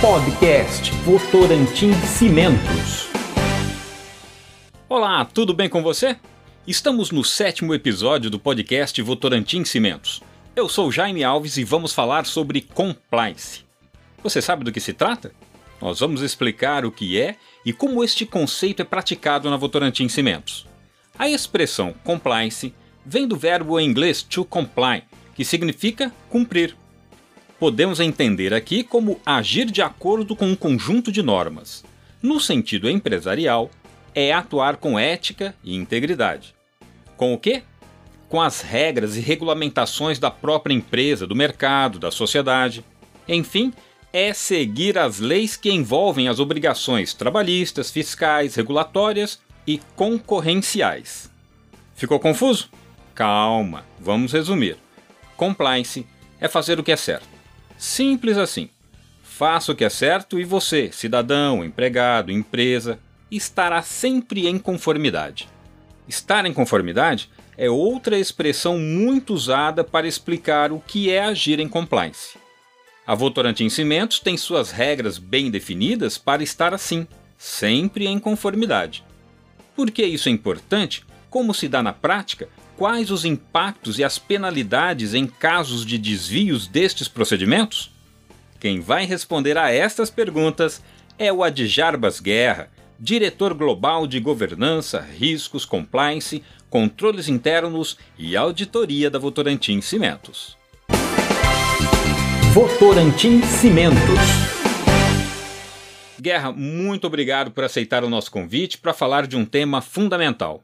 Podcast Votorantim Cimentos. Olá, tudo bem com você? Estamos no sétimo episódio do podcast Votorantim Cimentos. Eu sou Jaime Alves e vamos falar sobre compliance. Você sabe do que se trata? Nós vamos explicar o que é e como este conceito é praticado na Votorantim Cimentos. A expressão compliance vem do verbo em inglês to comply, que significa cumprir. Podemos entender aqui como agir de acordo com um conjunto de normas. No sentido empresarial, é atuar com ética e integridade. Com o quê? Com as regras e regulamentações da própria empresa, do mercado, da sociedade. Enfim, é seguir as leis que envolvem as obrigações trabalhistas, fiscais, regulatórias e concorrenciais. Ficou confuso? Calma, vamos resumir. Compliance é fazer o que é certo. Simples assim. Faça o que é certo e você, cidadão, empregado, empresa, estará sempre em conformidade. Estar em conformidade é outra expressão muito usada para explicar o que é agir em compliance. A Votorantim Cimentos tem suas regras bem definidas para estar assim, sempre em conformidade. Por que isso é importante? Como se dá na prática? Quais os impactos e as penalidades em casos de desvios destes procedimentos? Quem vai responder a estas perguntas é o Adjarbas Guerra, diretor global de governança, riscos, compliance, controles internos e auditoria da Votorantim Cimentos. Votorantim Cimentos. Guerra, muito obrigado por aceitar o nosso convite para falar de um tema fundamental.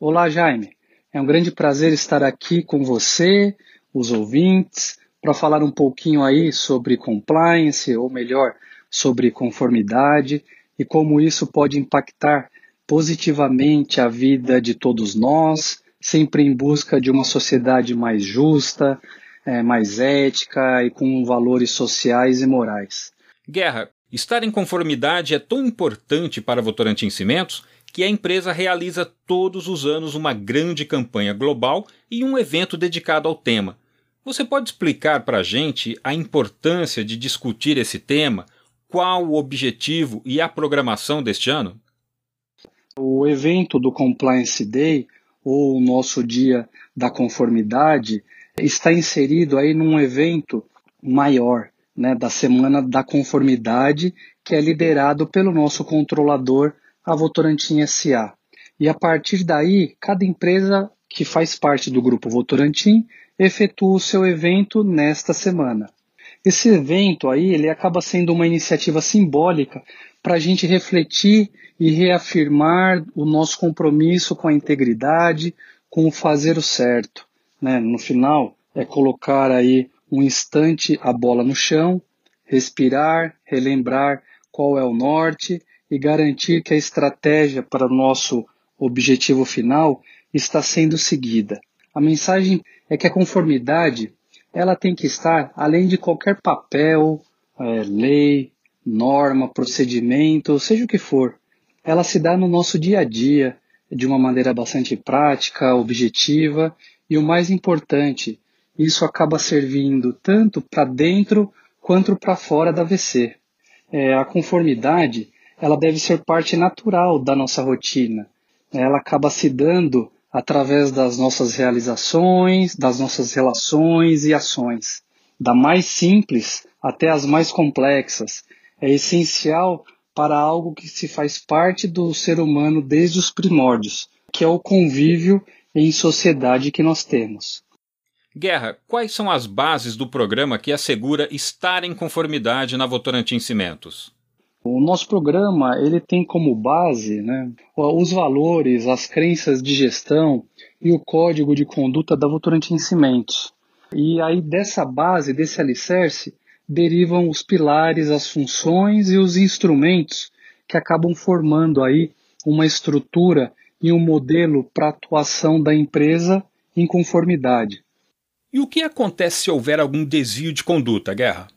Olá, Jaime. É um grande prazer estar aqui com você, os ouvintes, para falar um pouquinho aí sobre compliance, ou melhor, sobre conformidade e como isso pode impactar positivamente a vida de todos nós, sempre em busca de uma sociedade mais justa, é, mais ética e com valores sociais e morais. Guerra, estar em conformidade é tão importante para Votorantim Cimentos que a empresa realiza todos os anos uma grande campanha global e um evento dedicado ao tema. Você pode explicar para a gente a importância de discutir esse tema? Qual o objetivo e a programação deste ano? O evento do Compliance Day, ou o nosso Dia da Conformidade, está inserido aí num evento maior, né, da Semana da Conformidade, que é liderado pelo nosso controlador, a Votorantim SA. E a partir daí, cada empresa que faz parte do grupo Votorantim efetua o seu evento nesta semana. Esse evento aí, ele acaba sendo uma iniciativa simbólica para a gente refletir e reafirmar o nosso compromisso com a integridade, com o fazer o certo né, no final é colocar aí um instante a bola no chão, respirar, relembrar qual é o norte e garantir que a estratégia para o nosso objetivo final está sendo seguida. A mensagem é que a conformidade ela tem que estar além de qualquer papel, é, lei, norma, procedimento, seja o que for. Ela se dá no nosso dia a dia de uma maneira bastante prática, objetiva e o mais importante, isso acaba servindo tanto para dentro quanto para fora da VC. É, a conformidade ela deve ser parte natural da nossa rotina. Ela acaba se dando através das nossas realizações, das nossas relações e ações, da mais simples até as mais complexas. É essencial para algo que se faz parte do ser humano desde os primórdios, que é o convívio em sociedade que nós temos. Guerra, quais são as bases do programa que assegura estar em conformidade na Votorantim Cimentos? O nosso programa ele tem como base né, os valores, as crenças de gestão e o código de conduta da Votorantim Cimentos. E aí dessa base, desse alicerce, derivam os pilares, as funções e os instrumentos que acabam formando aí uma estrutura e um modelo para atuação da empresa em conformidade. E o que acontece se houver algum desvio de conduta, Guerra?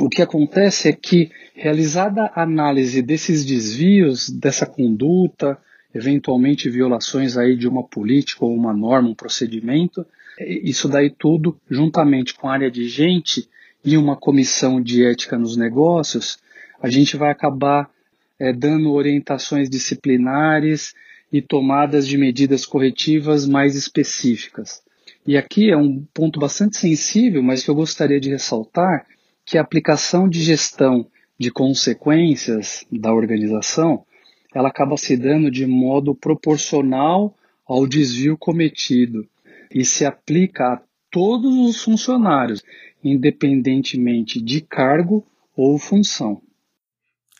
O que acontece é que, realizada a análise desses desvios, dessa conduta, eventualmente violações aí de uma política ou uma norma, um procedimento, isso daí tudo, juntamente com a área de gente e uma comissão de ética nos negócios, a gente vai acabar é, dando orientações disciplinares e tomadas de medidas corretivas mais específicas. E aqui é um ponto bastante sensível, mas que eu gostaria de ressaltar, que a aplicação de gestão de consequências da organização, ela acaba se dando de modo proporcional ao desvio cometido e se aplica a todos os funcionários, independentemente de cargo ou função.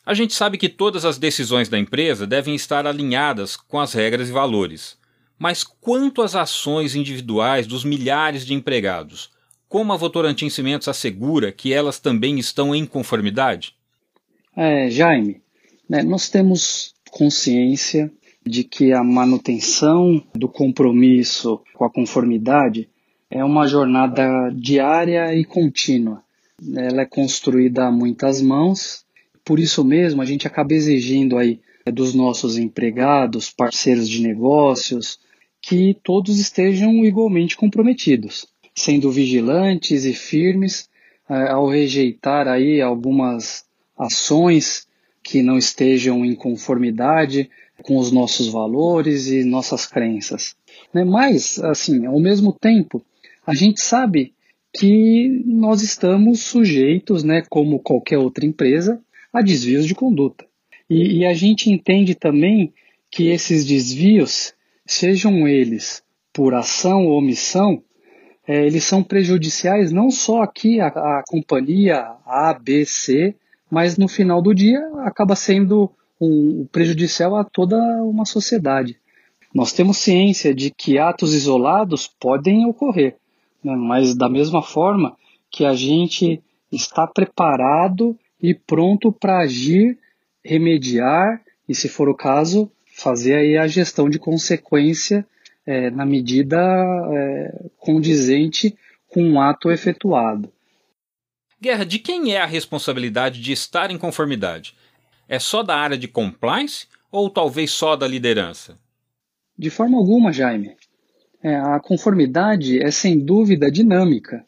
A gente sabe que todas as decisões da empresa devem estar alinhadas com as regras e valores. Mas quanto às ações individuais dos milhares de empregados, como a Votorantim Cimentos assegura que elas também estão em conformidade? É, Jaime, né, nós temos consciência de que a manutenção do compromisso com a conformidade é uma jornada diária e contínua. Ela é construída a muitas mãos por isso mesmo, a gente acaba exigindo aí é, dos nossos empregados, parceiros de negócios, que todos estejam igualmente comprometidos, sendo vigilantes e firmes é, ao rejeitar aí algumas ações que não estejam em conformidade com os nossos valores e nossas crenças. Né? Mas, assim, ao mesmo tempo, a gente sabe que nós estamos sujeitos, né, como qualquer outra empresa, a desvios de conduta. E, e a gente entende também que esses desvios, sejam eles por ação ou omissão, é, eles são prejudiciais não só aqui à, à companhia A, B, C, mas no final do dia acaba sendo um, prejudicial a toda uma sociedade. Nós temos ciência de que atos isolados podem ocorrer, né? mas da mesma forma que a gente está preparado e pronto para agir, remediar e, se for o caso, fazer aí a gestão de consequência é, na medida é, condizente com o um ato efetuado. Guerra, de quem é a responsabilidade de estar em conformidade? É só da área de compliance ou talvez só da liderança? De forma alguma, Jaime. É, a conformidade é sem dúvida dinâmica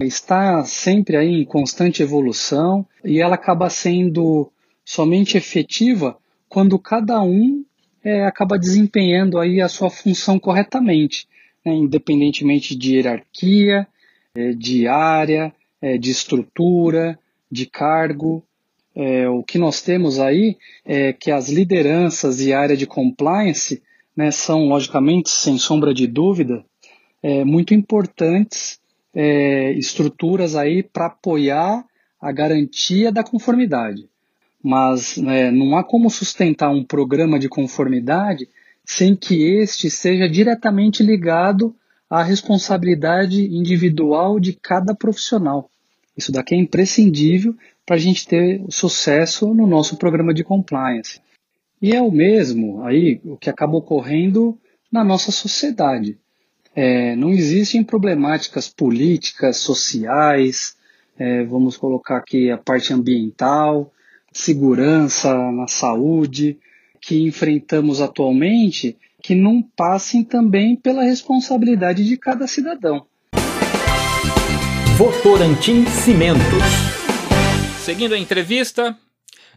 está sempre aí em constante evolução e ela acaba sendo somente efetiva quando cada um é, acaba desempenhando aí a sua função corretamente, né, independentemente de hierarquia, é, de área, é, de estrutura, de cargo. É, o que nós temos aí é que as lideranças e área de compliance né, são, logicamente, sem sombra de dúvida, é, muito importantes é, estruturas aí para apoiar a garantia da conformidade. Mas né, não há como sustentar um programa de conformidade sem que este seja diretamente ligado à responsabilidade individual de cada profissional. Isso daqui é imprescindível para a gente ter sucesso no nosso programa de compliance. E é o mesmo aí o que acaba ocorrendo na nossa sociedade. É, não existem problemáticas políticas, sociais, é, vamos colocar aqui a parte ambiental, segurança na saúde, que enfrentamos atualmente, que não passem também pela responsabilidade de cada cidadão. Votorantim Cimentos. Seguindo a entrevista,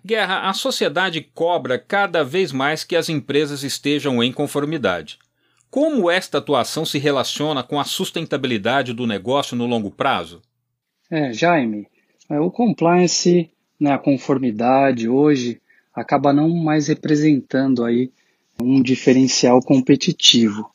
Guerra, a sociedade cobra cada vez mais que as empresas estejam em conformidade. Como esta atuação se relaciona com a sustentabilidade do negócio no longo prazo? É, Jaime, é, o compliance, né, a conformidade hoje acaba não mais representando aí um diferencial competitivo.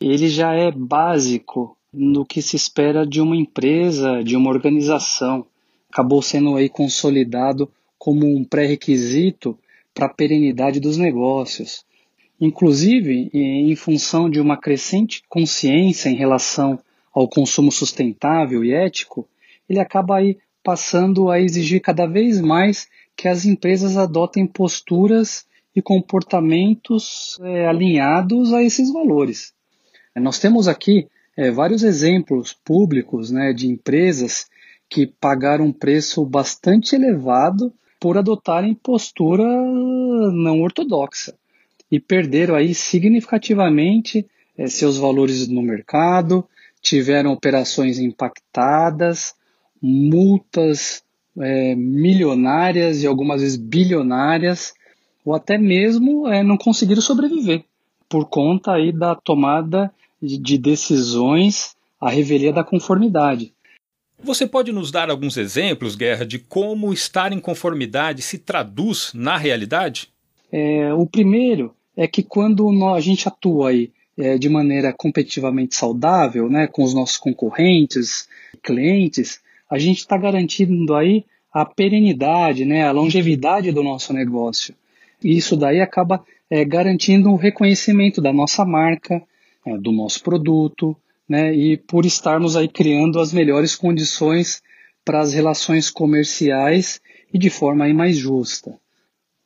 Ele já é básico no que se espera de uma empresa, de uma organização. Acabou sendo aí consolidado como um pré-requisito para a perenidade dos negócios. Inclusive, em função de uma crescente consciência em relação ao consumo sustentável e ético, ele acaba aí passando a exigir cada vez mais que as empresas adotem posturas e comportamentos é, alinhados a esses valores. Nós temos aqui é, vários exemplos públicos né, de empresas que pagaram um preço bastante elevado por adotarem postura não ortodoxa e perderam aí significativamente eh, seus valores no mercado, tiveram operações impactadas, multas é, milionárias e algumas vezes bilionárias, ou até mesmo é, não conseguiram sobreviver por conta aí da tomada de decisões à revelia da conformidade. Você pode nos dar alguns exemplos, Guerra, de como estar em conformidade se traduz na realidade? É, o primeiro é que quando a gente atua aí é, de maneira competitivamente saudável, né, com os nossos concorrentes, clientes, a gente está garantindo aí a perenidade, né, a longevidade do nosso negócio. E isso daí acaba é, garantindo o reconhecimento da nossa marca, é, do nosso produto, né, e por estarmos aí criando as melhores condições para as relações comerciais e de forma aí mais justa.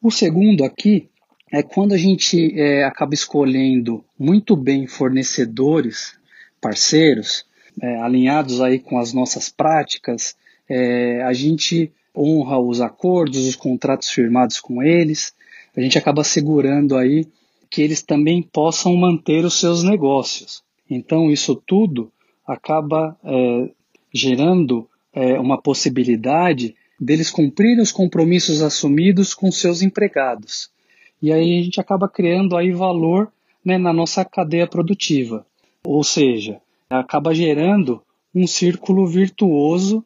O segundo aqui é quando a gente é, acaba escolhendo muito bem fornecedores, parceiros, é, alinhados aí com as nossas práticas, é, a gente honra os acordos, os contratos firmados com eles, a gente acaba segurando aí que eles também possam manter os seus negócios. Então isso tudo acaba é, gerando é, uma possibilidade deles cumprirem os compromissos assumidos com seus empregados. E aí a gente acaba criando aí valor né, na nossa cadeia produtiva. Ou seja, acaba gerando um círculo virtuoso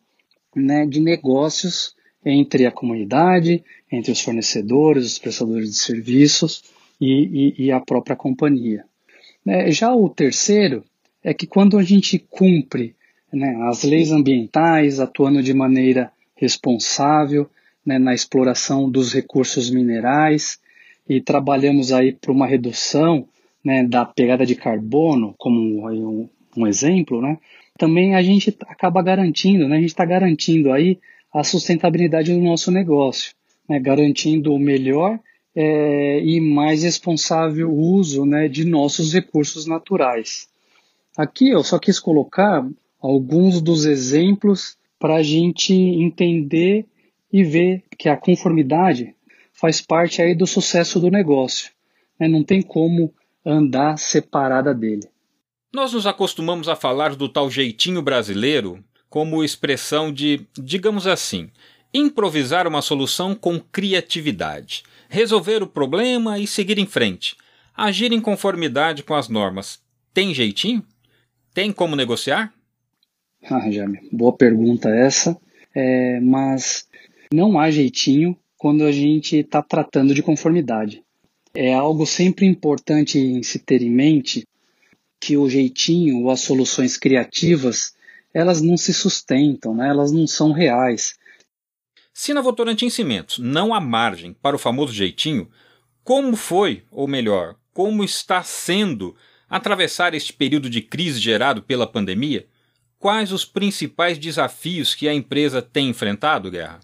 né, de negócios entre a comunidade, entre os fornecedores, os prestadores de serviços e, e, e a própria companhia. É, já o terceiro é que quando a gente cumpre né, as leis ambientais, atuando de maneira responsável né, na exploração dos recursos minerais, e trabalhamos aí para uma redução né, da pegada de carbono, como um, um exemplo, né, também a gente acaba garantindo, né, a gente está garantindo aí a sustentabilidade do nosso negócio, né, garantindo o melhor é, e mais responsável uso né, de nossos recursos naturais. Aqui eu só quis colocar alguns dos exemplos para a gente entender e ver que a conformidade faz parte aí do sucesso do negócio. Né? Não tem como andar separada dele. Nós nos acostumamos a falar do tal jeitinho brasileiro como expressão de, digamos assim, improvisar uma solução com criatividade, resolver o problema e seguir em frente, agir em conformidade com as normas. Tem jeitinho? Tem como negociar? Ah, Jaime, boa pergunta essa. É, mas não há jeitinho quando a gente está tratando de conformidade. É algo sempre importante em se ter em mente que o jeitinho ou as soluções criativas elas não se sustentam, né? elas não são reais. Se na Votorantim Cimentos não há margem para o famoso jeitinho, como foi, ou melhor, como está sendo atravessar este período de crise gerado pela pandemia? Quais os principais desafios que a empresa tem enfrentado, Guerra?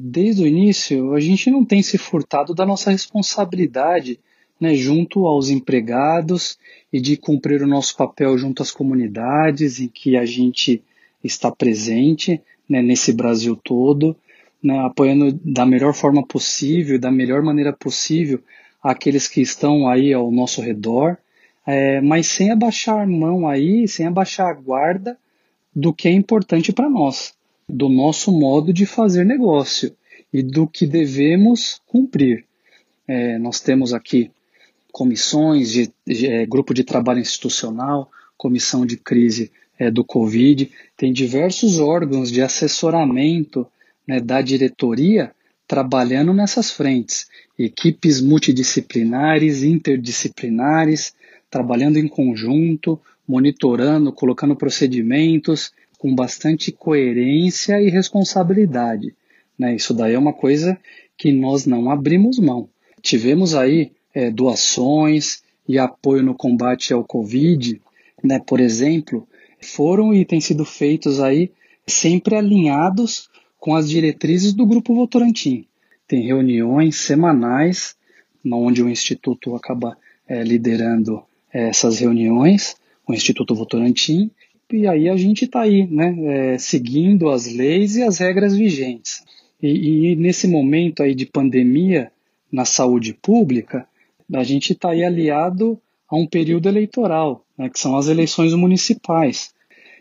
desde o início, a gente não tem se furtado da nossa responsabilidade né, junto aos empregados e de cumprir o nosso papel junto às comunidades em que a gente está presente né, nesse Brasil todo, né, apoiando da melhor forma possível, da melhor maneira possível aqueles que estão aí ao nosso redor, é, mas sem abaixar a mão aí, sem abaixar a guarda do que é importante para nós do nosso modo de fazer negócio e do que devemos cumprir. É, nós temos aqui comissões de, de é, grupo de trabalho institucional, comissão de crise é, do Covid, tem diversos órgãos de assessoramento né, da diretoria trabalhando nessas frentes, equipes multidisciplinares, interdisciplinares, trabalhando em conjunto, monitorando, colocando procedimentos, com bastante coerência e responsabilidade. Né? Isso daí é uma coisa que nós não abrimos mão. Tivemos aí é, doações e apoio no combate ao Covid, né, por exemplo, foram e têm sido feitos aí sempre alinhados com as diretrizes do Grupo Votorantim. Tem reuniões semanais, onde o Instituto acaba é, liderando é, essas reuniões, o Instituto Votorantim, e aí a gente está aí, né, é, seguindo as leis e as regras vigentes. E, e, nesse momento aí de pandemia na saúde pública, a gente está aí aliado a um período eleitoral, né, que são as eleições municipais.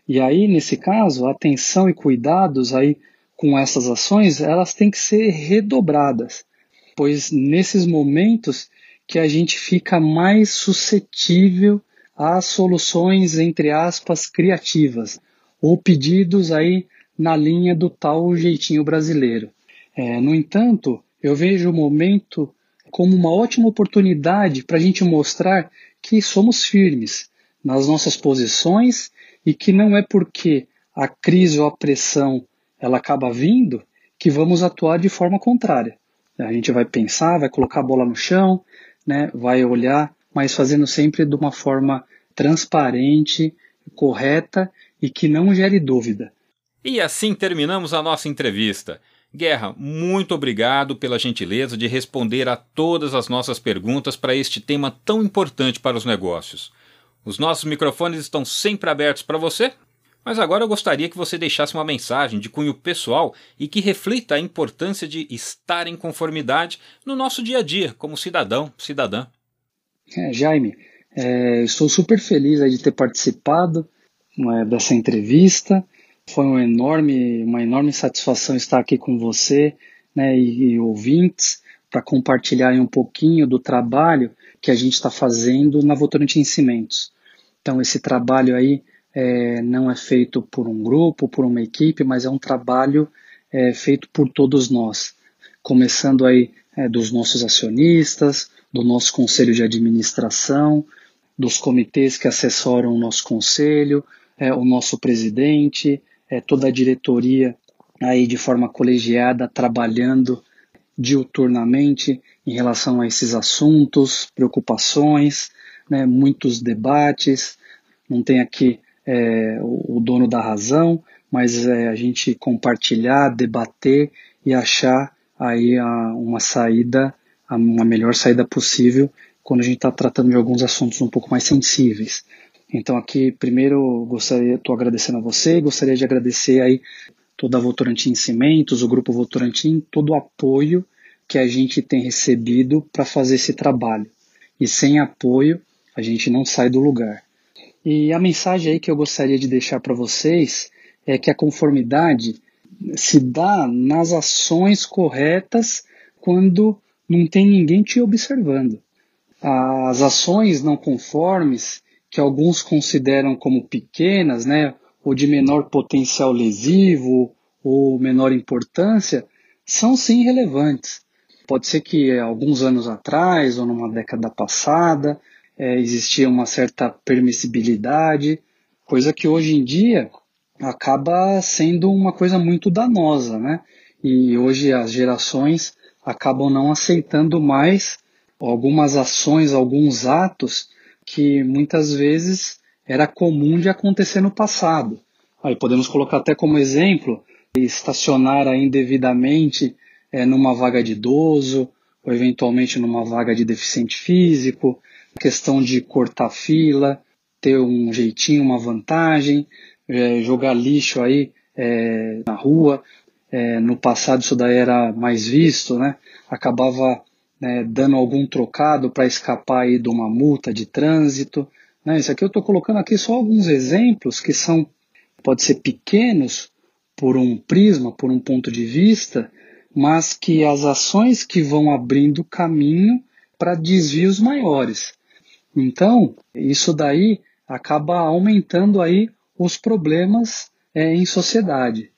E aí, nesse caso, atenção e cuidados aí com essas ações, elas têm que ser redobradas, pois nesses momentos que a gente fica mais suscetível às soluções, entre aspas, criativas, ou pedidos aí na linha do tal jeitinho brasileiro. É, no entanto, eu vejo o momento como uma ótima oportunidade para a gente mostrar que somos firmes nas nossas posições e que não é porque a crise ou a pressão ela acaba vindo que vamos atuar de forma contrária. A gente vai pensar, vai colocar a bola no chão, né, vai olhar, mas fazendo sempre de uma forma transparente, correta e que não gere dúvida. E assim terminamos a nossa entrevista. Guerra, muito obrigado pela gentileza de responder a todas as nossas perguntas para este tema tão importante para os negócios. Os nossos microfones estão sempre abertos para você, mas agora eu gostaria que você deixasse uma mensagem de cunho pessoal e que reflita a importância de estar em conformidade no nosso dia a dia, como cidadão, cidadã. É, Jaime, é, estou super feliz de ter participado é, dessa entrevista. Foi um enorme, uma enorme satisfação estar aqui com você né, e, e ouvintes para compartilhar um pouquinho do trabalho que a gente está fazendo na Votorantim Cimentos. Então, esse trabalho aí é, não é feito por um grupo, por uma equipe, mas é um trabalho é, feito por todos nós. Começando aí é, dos nossos acionistas, do nosso conselho de administração, dos comitês que assessoram o nosso conselho, é, o nosso presidente, é, toda a diretoria aí de forma colegiada trabalhando diuturnamente em relação a esses assuntos, preocupações, né, muitos debates. Não tem aqui é, o, dono da razão, mas é, a gente compartilhar, debater e achar aí a, uma saída, a, uma melhor saída possível quando a gente está tratando de alguns assuntos um pouco mais sensíveis. Então aqui, primeiro, gostaria, estou agradecendo a você gostaria de agradecer aí toda a Votorantim Cimentos, o Grupo Votorantim, todo o apoio que a gente tem recebido para fazer esse trabalho. E sem apoio, a gente não sai do lugar. E a mensagem aí que eu gostaria de deixar para vocês é que a conformidade se dá nas ações corretas quando não tem ninguém te observando. As ações não conformes que alguns consideram como pequenas, né, ou de menor potencial lesivo ou menor importância, são sim relevantes. Pode ser que alguns anos atrás ou numa década passada é, existia uma certa permissibilidade, coisa que hoje em dia acaba sendo uma coisa muito danosa, né? E hoje as gerações acabam não aceitando mais algumas ações, alguns atos que muitas vezes era comum de acontecer no passado. Aí podemos colocar até como exemplo estacionar indevidamente é, numa vaga de idoso, ou eventualmente numa vaga de deficiente físico, questão de cortar fila, ter um jeitinho, uma vantagem, é, jogar lixo aí é, na rua. No passado isso daí era mais visto, né? Acabava né, dando algum trocado para escapar aí de uma multa de trânsito. Né? Isso aqui eu estou colocando aqui só alguns exemplos que são, pode ser pequenos por um prisma, por um ponto de vista, mas que as ações que vão abrindo caminho para desvios maiores. Então, isso daí acaba aumentando aí os problemas é, em sociedade.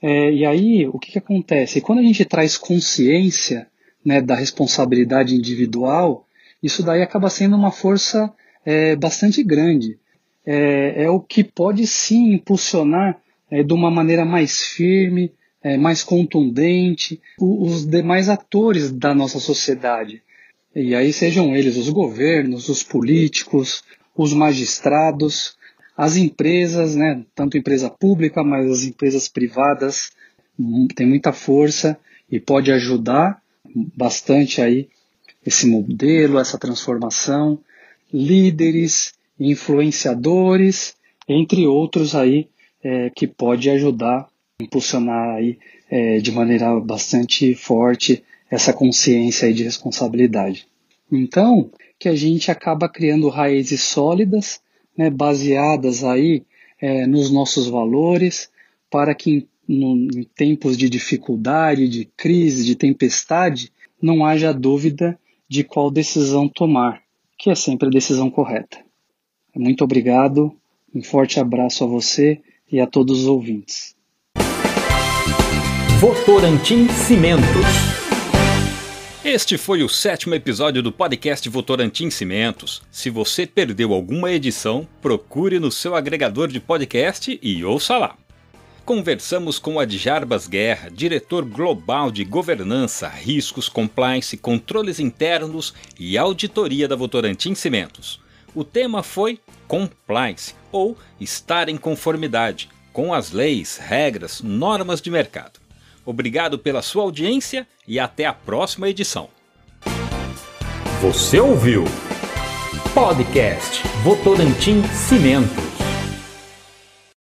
É, e aí, o que, que acontece? Quando a gente traz consciência né, da responsabilidade individual, isso daí acaba sendo uma força é, bastante grande. É, é, o que pode sim impulsionar é, de uma maneira mais firme, é, mais contundente os demais atores da nossa sociedade. E aí sejam eles os governos, os políticos, os magistrados, as empresas, né, tanto empresa pública, mas as empresas privadas hum, têm muita força e pode ajudar bastante aí esse modelo, essa transformação, líderes, influenciadores, entre outros aí é, que pode ajudar, impulsionar aí é, de maneira bastante forte essa consciência aí de responsabilidade. Então, que a gente acaba criando raízes sólidas, né, baseadas aí é, nos nossos valores, para que em, em tempos de dificuldade, de crise, de tempestade, não haja dúvida de qual decisão tomar, que é sempre a decisão correta. Muito obrigado, um forte abraço a você e a todos os ouvintes. Votorantim Cimentos. Este foi o sétimo episódio do podcast Votorantim Cimentos. Se você perdeu alguma edição, procure no seu agregador de podcast e ouça lá. Conversamos com Adjarbas Guerra, diretor global de governança, riscos, compliance, controles internos e auditoria da Votorantim Cimentos. O tema foi compliance, ou estar em conformidade com as leis, regras, normas de mercado. Obrigado pela sua audiência e até a próxima edição. Você ouviu? Podcast Votorantim Cimentos.